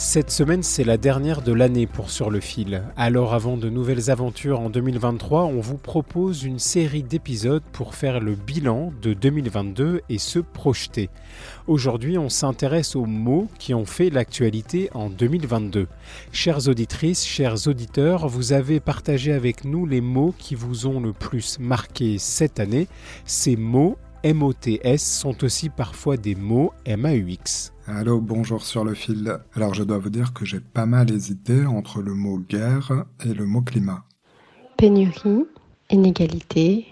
Cette semaine, c'est la dernière de l'année pour Sur le fil. Alors avant de nouvelles aventures en 2023, on vous propose une série d'épisodes pour faire le bilan de 2022 et se projeter. Aujourd'hui, on s'intéresse aux mots qui ont fait l'actualité en 2022. Chères auditrices, chers auditeurs, vous avez partagé avec nous les mots qui vous ont le plus marqué cette année. Ces mots MOTS sont aussi parfois des mots MAUX. Allô, bonjour sur le fil. Alors je dois vous dire que j'ai pas mal hésité entre le mot guerre et le mot climat. pénurie, inégalité,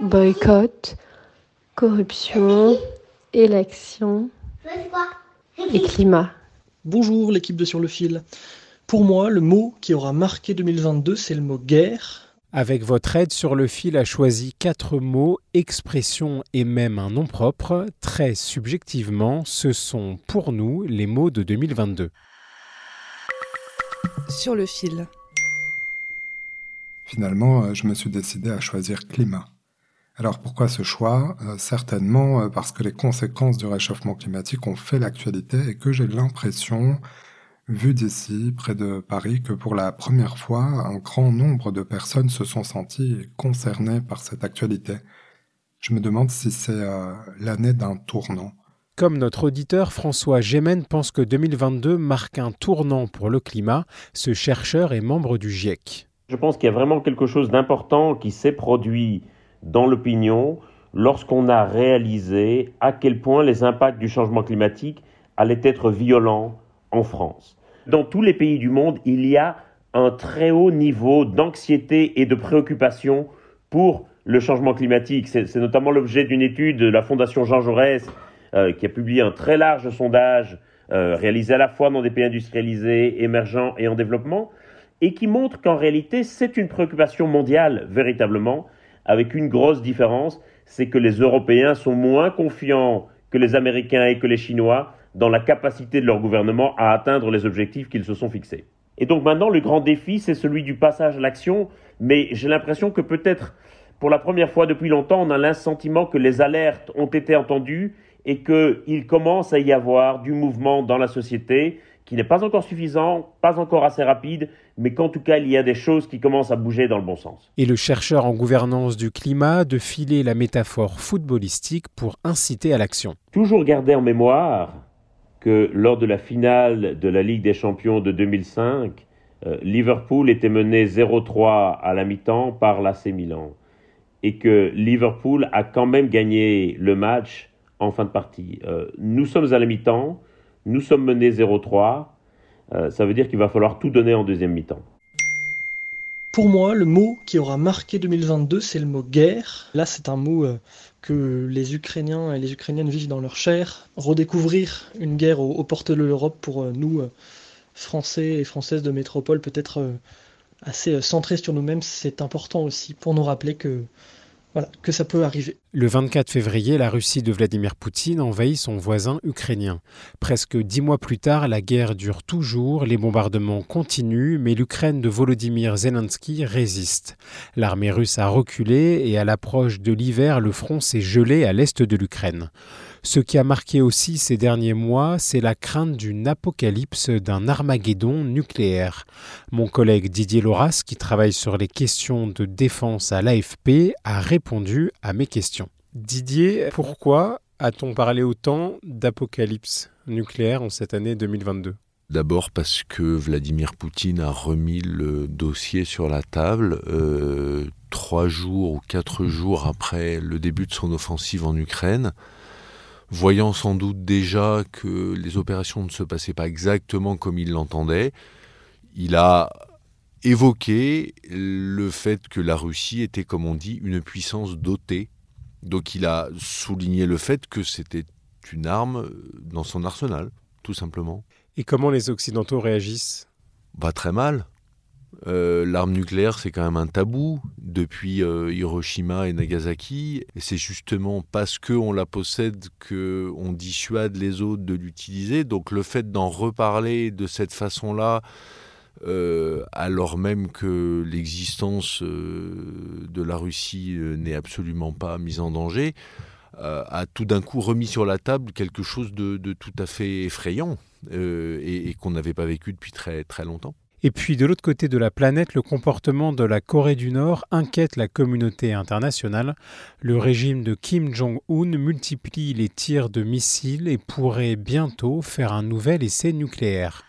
boycott, corruption, élection et climat. Bonjour l'équipe de Sur le fil. Pour moi, le mot qui aura marqué 2022, c'est le mot guerre. Avec votre aide, sur le fil a choisi quatre mots, expressions et même un nom propre. Très subjectivement, ce sont pour nous les mots de 2022. Sur le fil. Finalement, euh, je me suis décidé à choisir climat. Alors pourquoi ce choix? Euh, Certainement euh, parce que les conséquences du réchauffement climatique ont fait l'actualité et que j'ai l'impression, vu d'ici, près de Paris, que pour la première fois, un grand nombre de personnes se sont senties concernées par cette actualité. Je me demande si c'est euh, l'année d'un tournant. Comme notre auditeur François Gémen pense que 2022 marque un tournant pour le climat, ce chercheur est membre du GIEC. Je pense qu'il y a vraiment quelque chose d'important qui s'est produit dans l'opinion lorsqu'on a réalisé à quel point les impacts du changement climatique allaient être violents en France. Dans tous les pays du monde, il y a un très haut niveau d'anxiété et de préoccupation pour le changement climatique. C'est notamment l'objet d'une étude de la Fondation Jean Jaurès euh, qui a publié un très large sondage euh, réalisé à la fois dans des pays industrialisés, émergents et en développement, et qui montre qu'en réalité c'est une préoccupation mondiale véritablement, avec une grosse différence, c'est que les Européens sont moins confiants que les Américains et que les Chinois dans la capacité de leur gouvernement à atteindre les objectifs qu'ils se sont fixés. Et donc maintenant, le grand défi, c'est celui du passage à l'action, mais j'ai l'impression que peut-être pour la première fois depuis longtemps, on a l'assentiment que les alertes ont été entendues et qu'il commence à y avoir du mouvement dans la société qui n'est pas encore suffisant, pas encore assez rapide, mais qu'en tout cas, il y a des choses qui commencent à bouger dans le bon sens. Et le chercheur en gouvernance du climat de filer la métaphore footballistique pour inciter à l'action. Toujours garder en mémoire que lors de la finale de la Ligue des Champions de 2005, euh, Liverpool était mené 0-3 à la mi-temps par l'AC Milan et que Liverpool a quand même gagné le match en fin de partie. Euh, nous sommes à la mi-temps, nous sommes menés 0-3, euh, ça veut dire qu'il va falloir tout donner en deuxième mi-temps. Pour moi, le mot qui aura marqué 2022, c'est le mot guerre. Là, c'est un mot euh, que les Ukrainiens et les Ukrainiennes vivent dans leur chair. Redécouvrir une guerre aux, portes de l'Europe pour euh, nous, euh, Français et Françaises de métropole, peut-être assez centrés sur nous-mêmes, c'est important aussi pour nous rappeler que, que ça peut arriver. Le 24 février, la Russie de Vladimir Poutine envahit son voisin ukrainien. Presque dix mois plus tard, la guerre dure toujours, les bombardements continuent, mais l'Ukraine de Volodymyr Zelensky résiste. L'armée russe a reculé et à l'approche de l'hiver, le front s'est gelé à l'est de l'Ukraine. Ce qui a marqué aussi ces derniers mois, c'est la crainte d'une apocalypse, d'un Armageddon nucléaire. Mon collègue Didier Loras, qui travaille sur les questions de défense à l'AFP, a répondu à mes questions. Didier, pourquoi a-t-on parlé autant d'apocalypse nucléaire en cette année 2022 D'abord parce que Vladimir Poutine a remis le dossier sur la table euh, trois jours ou quatre jours après le début de son offensive en Ukraine. Voyant sans doute déjà que les opérations ne se passaient pas exactement comme il l'entendait, il a évoqué le fait que la Russie était, comme on dit, une puissance dotée. Donc il a souligné le fait que c'était une arme dans son arsenal, tout simplement. Et comment les Occidentaux réagissent? Bah très mal. Euh, l'arme nucléaire, c'est quand même un tabou depuis euh, Hiroshima et Nagasaki. C'est justement parce qu'on la possède qu'on dissuade les autres de l'utiliser. Donc le fait d'en reparler de cette façon-là, euh, alors même que l'existence de la Russie n'est absolument pas mise en danger, a tout d'un coup remis sur la table quelque chose de, tout à fait effrayant et, et qu'on n'avait pas vécu depuis très, très longtemps. Et puis de l'autre côté de la planète, le comportement de la Corée du Nord inquiète la communauté internationale. Le régime de Kim Jong-un multiplie les tirs de missiles et pourrait bientôt faire un nouvel essai nucléaire.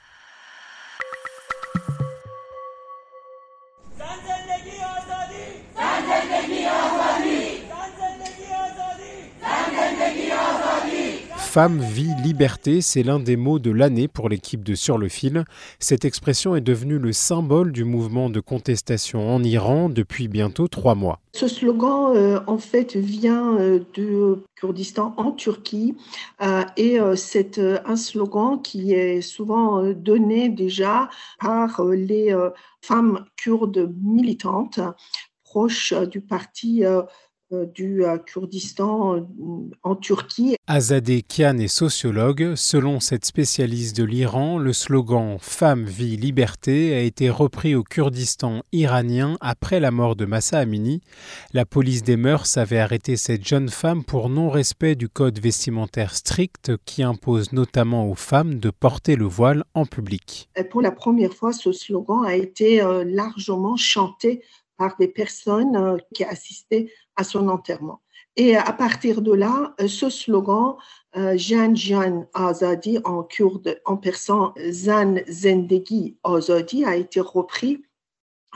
Femme, vie, liberté, c'est l'un des mots de l'année pour l'équipe de Sur le fil. Cette expression est devenue le symbole du mouvement de contestation en Iran depuis bientôt trois mois. Ce slogan, euh, en fait, vient euh, du Kurdistan en Turquie euh, et c'est un slogan qui est souvent donné déjà par les femmes kurdes militantes proches du parti du euh, Kurdistan euh, en Turquie. Azadeh Kian est sociologue. Selon cette spécialiste de l'Iran, le slogan Femme, vie, liberté a été repris au Kurdistan iranien après la mort de Massa Amini. La police des mœurs avait arrêté cette jeune femme pour non-respect du code vestimentaire strict qui impose notamment aux femmes de porter le voile en public. pour la première fois, ce slogan a été largement chanté par des personnes qui assistaient à son enterrement. Et à partir de là, euh, ce slogan, euh, Jan Jan Azadi en kurde, en persan Zan Zendegi Azadi, a été repris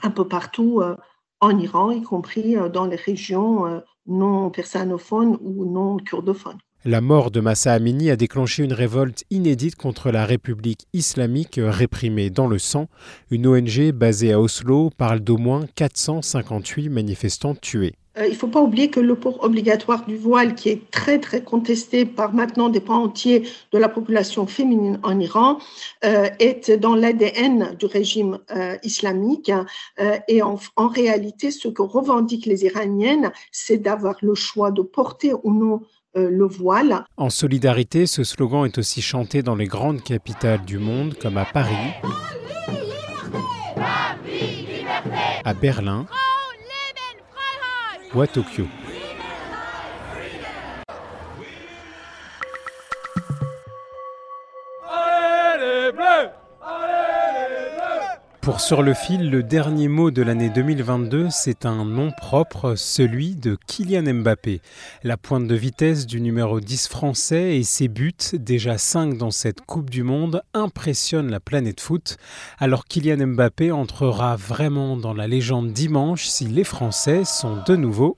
un peu partout euh, en Iran, y compris dans les régions non persanophones ou non kurdophones. La mort de Massa Amini a déclenché une révolte inédite contre la République islamique réprimée dans le sang. Une ONG basée à Oslo parle d'au moins 458 manifestants tués. Euh, il ne faut pas oublier que le port obligatoire du voile, qui est très très contesté par maintenant des pans entiers de la population féminine en Iran, euh, est dans l'ADN du régime euh, islamique. et en, en, réalité, ce que revendiquent les Iraniennes, c'est d'avoir le choix de porter ou non le voile. En solidarité, ce slogan est aussi chanté dans les grandes capitales du monde, comme à Paris, à Berlin ou à Tokyo. Pour Sur le fil, le dernier mot de l'année 2022, c'est un nom propre, celui de Kylian Mbappé. La pointe de vitesse du numéro 10 français et ses buts, déjà 5 dans cette Coupe du Monde, impressionnent la planète foot. Alors Kylian Mbappé entrera vraiment dans la légende dimanche si les Français sont de nouveau...